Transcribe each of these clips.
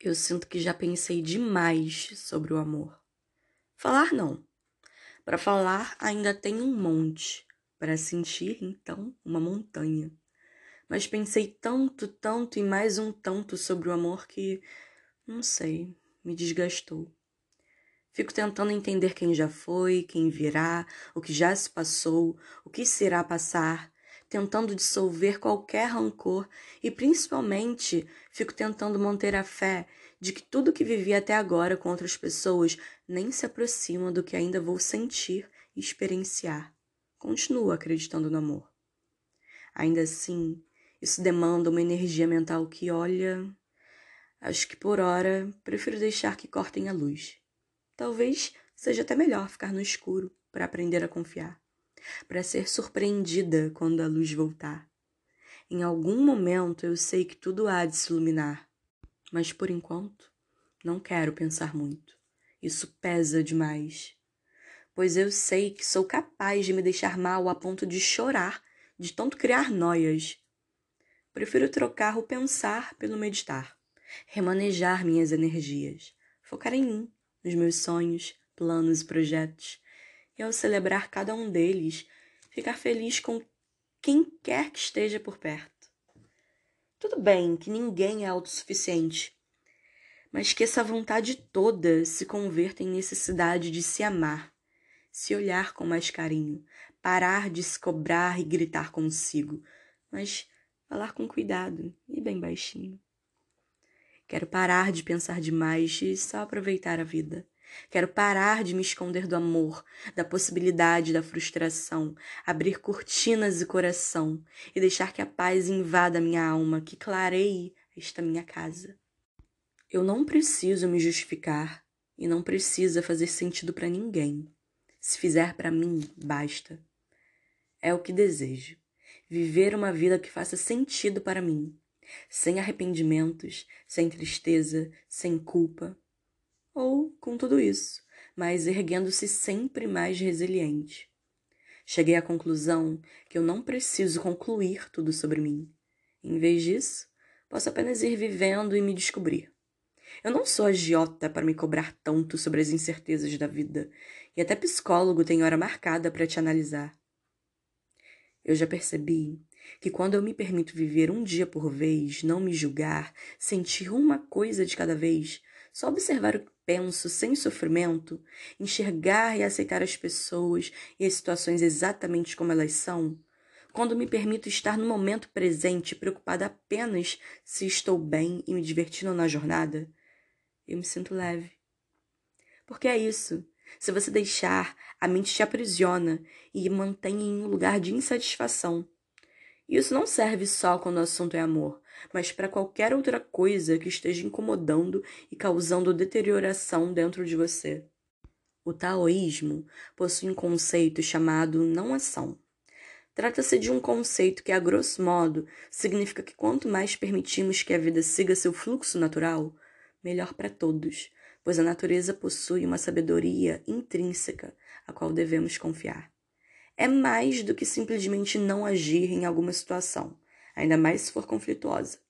Eu sinto que já pensei demais sobre o amor. Falar não. Para falar ainda tem um monte, para sentir então uma montanha. Mas pensei tanto, tanto e mais um tanto sobre o amor que, não sei, me desgastou. Fico tentando entender quem já foi, quem virá, o que já se passou, o que será passar, tentando dissolver qualquer rancor e principalmente fico tentando manter a fé de que tudo que vivi até agora com outras pessoas nem se aproxima do que ainda vou sentir e experienciar. Continuo acreditando no amor. Ainda assim, isso demanda uma energia mental que, olha, acho que por hora prefiro deixar que cortem a luz. Talvez seja até melhor ficar no escuro para aprender a confiar para ser surpreendida quando a luz voltar. Em algum momento eu sei que tudo há de se iluminar, mas por enquanto não quero pensar muito. Isso pesa demais. Pois eu sei que sou capaz de me deixar mal a ponto de chorar, de tanto criar noias. Prefiro trocar o pensar pelo meditar, remanejar minhas energias, focar em mim, nos meus sonhos, planos e projetos, e ao celebrar cada um deles, ficar feliz com quem quer que esteja por perto. Tudo bem que ninguém é autossuficiente, mas que essa vontade toda se converta em necessidade de se amar, se olhar com mais carinho, parar de se cobrar e gritar consigo, mas falar com cuidado e bem baixinho. Quero parar de pensar demais e só aproveitar a vida. Quero parar de me esconder do amor, da possibilidade da frustração, abrir cortinas e coração e deixar que a paz invada minha alma, que clareie esta minha casa. Eu não preciso me justificar e não precisa fazer sentido para ninguém. Se fizer para mim, basta. É o que desejo. Viver uma vida que faça sentido para mim, sem arrependimentos, sem tristeza, sem culpa ou com tudo isso, mas erguendo-se sempre mais resiliente. Cheguei à conclusão que eu não preciso concluir tudo sobre mim. Em vez disso, posso apenas ir vivendo e me descobrir. Eu não sou agiota para me cobrar tanto sobre as incertezas da vida, e até psicólogo tem hora marcada para te analisar. Eu já percebi que quando eu me permito viver um dia por vez, não me julgar, sentir uma coisa de cada vez, só observar o que penso sem sofrimento, enxergar e aceitar as pessoas e as situações exatamente como elas são, quando me permito estar no momento presente, preocupada apenas se estou bem e me divertindo na jornada, eu me sinto leve. Porque é isso. Se você deixar, a mente te aprisiona e mantém em um lugar de insatisfação. Isso não serve só quando o assunto é amor, mas para qualquer outra coisa que esteja incomodando e causando deterioração dentro de você. O taoísmo possui um conceito chamado não ação. Trata-se de um conceito que, a grosso modo, significa que quanto mais permitimos que a vida siga seu fluxo natural, melhor para todos, pois a natureza possui uma sabedoria intrínseca a qual devemos confiar. É mais do que simplesmente não agir em alguma situação ainda mais se for conflituosa.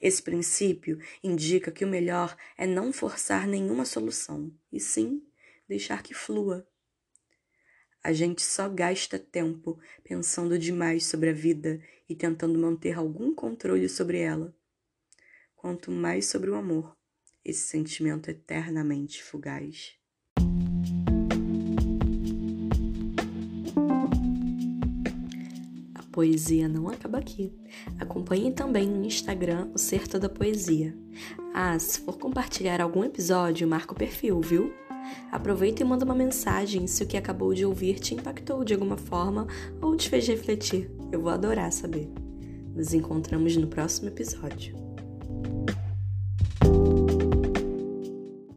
Esse princípio indica que o melhor é não forçar nenhuma solução, e sim deixar que flua. A gente só gasta tempo pensando demais sobre a vida e tentando manter algum controle sobre ela. Quanto mais sobre o amor, esse sentimento eternamente fugaz. Poesia não acaba aqui. Acompanhe também no Instagram o Certo da Poesia. Ah, se for compartilhar algum episódio, marca o perfil, viu? Aproveita e manda uma mensagem se o que acabou de ouvir te impactou de alguma forma ou te fez refletir. Eu vou adorar saber. Nos encontramos no próximo episódio.